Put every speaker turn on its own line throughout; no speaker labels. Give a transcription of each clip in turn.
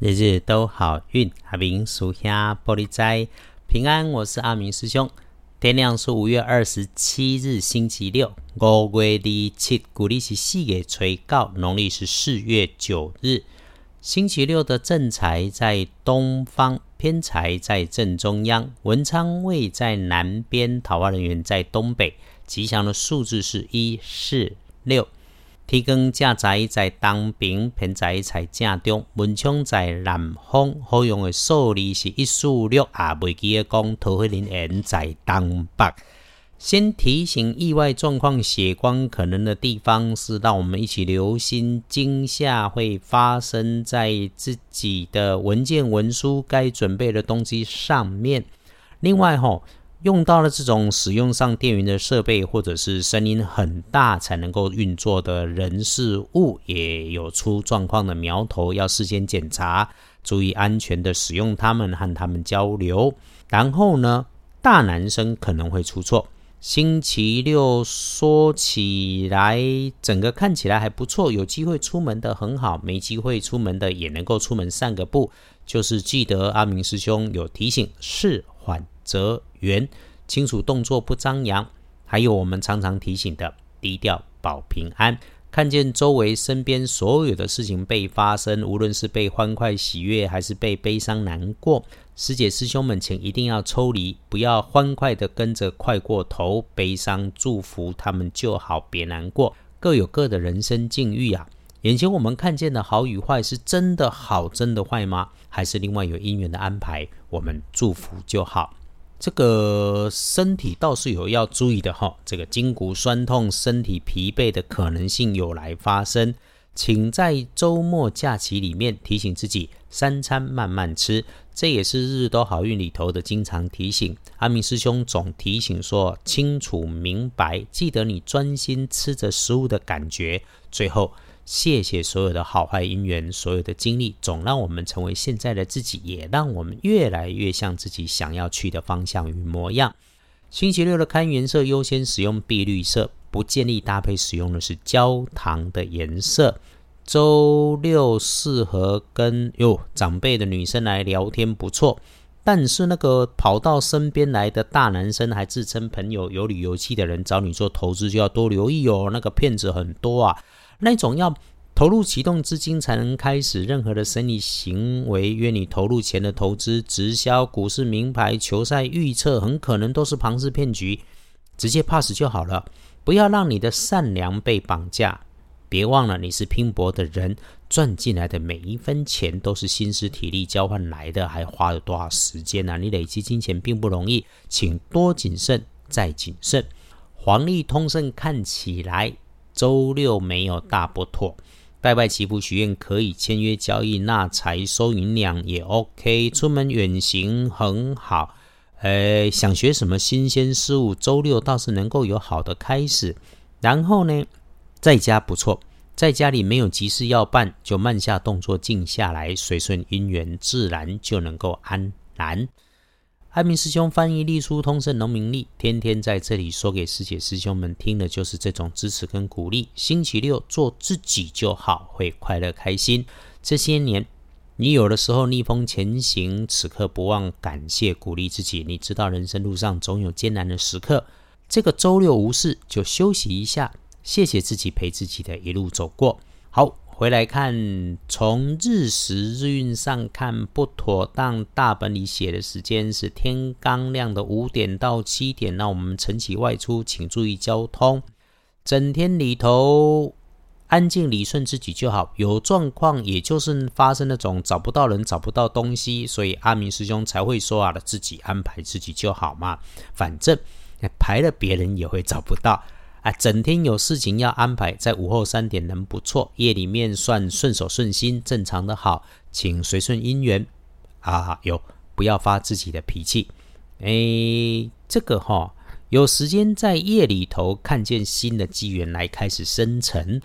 日日都好运，阿明属下玻璃斋平安。我是阿明师兄。天亮是五月二十七日，星期六。五月二七，古历是四月初九，农历是四月九日。星期六的正财在东方，偏财在正中央，文昌位在南边，桃花人员在东北。吉祥的数字是一四六。天光正在在东边，偏在在正中，文昌在南方，好用的数字是一四六，也未记得讲桃花林缘在东北。先提醒意外状况、血光可能的地方，是让我们一起留心惊吓会发生在自己的文件、文书该准备的东西上面。另外，吼。用到了这种使用上电源的设备，或者是声音很大才能够运作的人事物，也有出状况的苗头，要事先检查，注意安全的使用它们和他们交流。然后呢，大男生可能会出错。星期六说起来，整个看起来还不错，有机会出门的很好，没机会出门的也能够出门散个步。就是记得阿明师兄有提醒，事缓则。圆清楚动作不张扬，还有我们常常提醒的低调保平安。看见周围身边所有的事情被发生，无论是被欢快喜悦，还是被悲伤难过，师姐师兄们，请一定要抽离，不要欢快的跟着快过头，悲伤祝福他们就好，别难过。各有各的人生境遇啊。眼前我们看见的好与坏，是真的好，真的坏吗？还是另外有因缘的安排？我们祝福就好。这个身体倒是有要注意的哈，这个筋骨酸痛、身体疲惫的可能性有来发生，请在周末假期里面提醒自己三餐慢慢吃，这也是日日都好运里头的经常提醒。阿明师兄总提醒说，清楚明白，记得你专心吃着食物的感觉，最后。谢谢所有的好坏因缘，所有的经历，总让我们成为现在的自己，也让我们越来越像自己想要去的方向与模样。星期六的看颜色，优先使用碧绿色，不建议搭配使用的是焦糖的颜色。周六适合跟哟长辈的女生来聊天，不错。但是那个跑到身边来的大男生，还自称朋友、有旅游气的人找你做投资，就要多留意哦。那个骗子很多啊。那种要投入启动资金才能开始任何的生意行为，约你投入钱的投资、直销、股市、名牌、球赛预测，很可能都是庞氏骗局，直接 pass 就好了。不要让你的善良被绑架。别忘了，你是拼搏的人，赚进来的每一分钱都是心思体力交换来的，还花了多少时间呢？你累积金钱并不容易，请多谨慎再谨慎。黄历通胜看起来。周六没有大不妥，拜拜祈福许愿可以，签约交易纳财收银两也 OK，出门远行很好。呃，想学什么新鲜事物，周六倒是能够有好的开始。然后呢，在家不错，在家里没有急事要办，就慢下动作，静下来，随顺因缘，自然就能够安然。艾明师兄翻译隶书通胜农民历，天天在这里说给师姐师兄们听的，就是这种支持跟鼓励。星期六做自己就好，会快乐开心。这些年，你有的时候逆风前行，此刻不忘感谢鼓励自己。你知道人生路上总有艰难的时刻，这个周六无事就休息一下，谢谢自己陪自己的一路走过。好。回来看，从日时日运上看不妥当。大本里写的时间是天刚亮的五点到七点，那我们晨起外出，请注意交通。整天里头安静理顺自己就好。有状况，也就是发生那种找不到人、找不到东西，所以阿明师兄才会说啊，自己安排自己就好嘛。反正排了，别人也会找不到。啊，整天有事情要安排，在午后三点能不错，夜里面算顺手顺心，正常的好，请随顺因缘啊，有不要发自己的脾气。哎，这个哈，有时间在夜里头看见新的机缘来开始生成。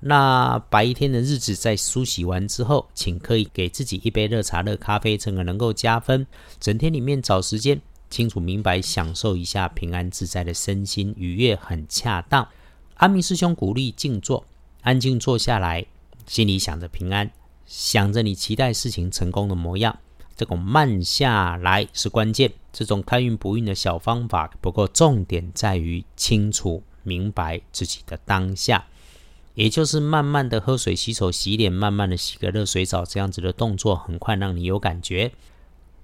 那白天的日子在梳洗完之后，请可以给自己一杯热茶、热咖啡，这个能够加分。整天里面找时间。清楚明白，享受一下平安自在的身心愉悦，很恰当。阿明师兄鼓励静坐，安静坐下来，心里想着平安，想着你期待事情成功的模样。这种慢下来是关键。这种开运不运的小方法，不过重点在于清楚明白自己的当下，也就是慢慢的喝水、洗手、洗脸，慢慢的洗个热水澡，这样子的动作，很快让你有感觉。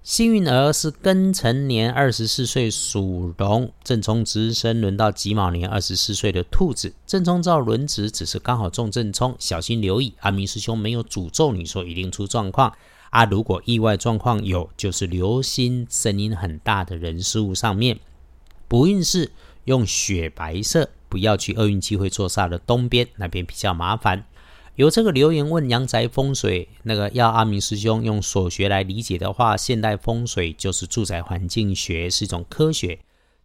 幸运儿是庚辰年二十四岁属龙，正冲值生轮到己卯年二十四岁的兔子，正冲照轮值只是刚好中正冲，小心留意。阿明师兄没有诅咒你说一定出状况啊，如果意外状况有，就是留心声音很大的人事物上面。不运势用雪白色，不要去厄运机会坐煞的东边，那边比较麻烦。有这个留言问阳宅风水，那个要阿明师兄用所学来理解的话，现代风水就是住宅环境学，是一种科学。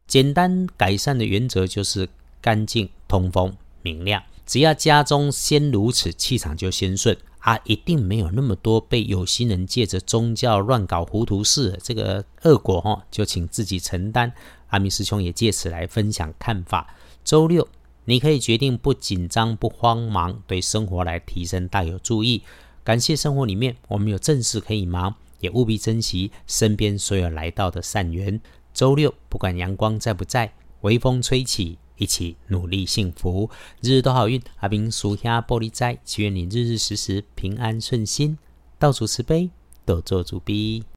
简单改善的原则就是干净、通风、明亮。只要家中先如此，气场就先顺啊，一定没有那么多被有心人借着宗教乱搞糊涂事，这个恶果哈，就请自己承担。阿明师兄也借此来分享看法。周六。你可以决定不紧张、不慌忙，对生活来提升大有注意。感谢生活里面我们有正事可以忙，也务必珍惜身边所有来到的善缘。周六不管阳光在不在，微风吹起，一起努力幸福，日日都好运。阿明属下玻璃斋，祈愿你日日时时平安顺心，到处慈悲，多做主逼。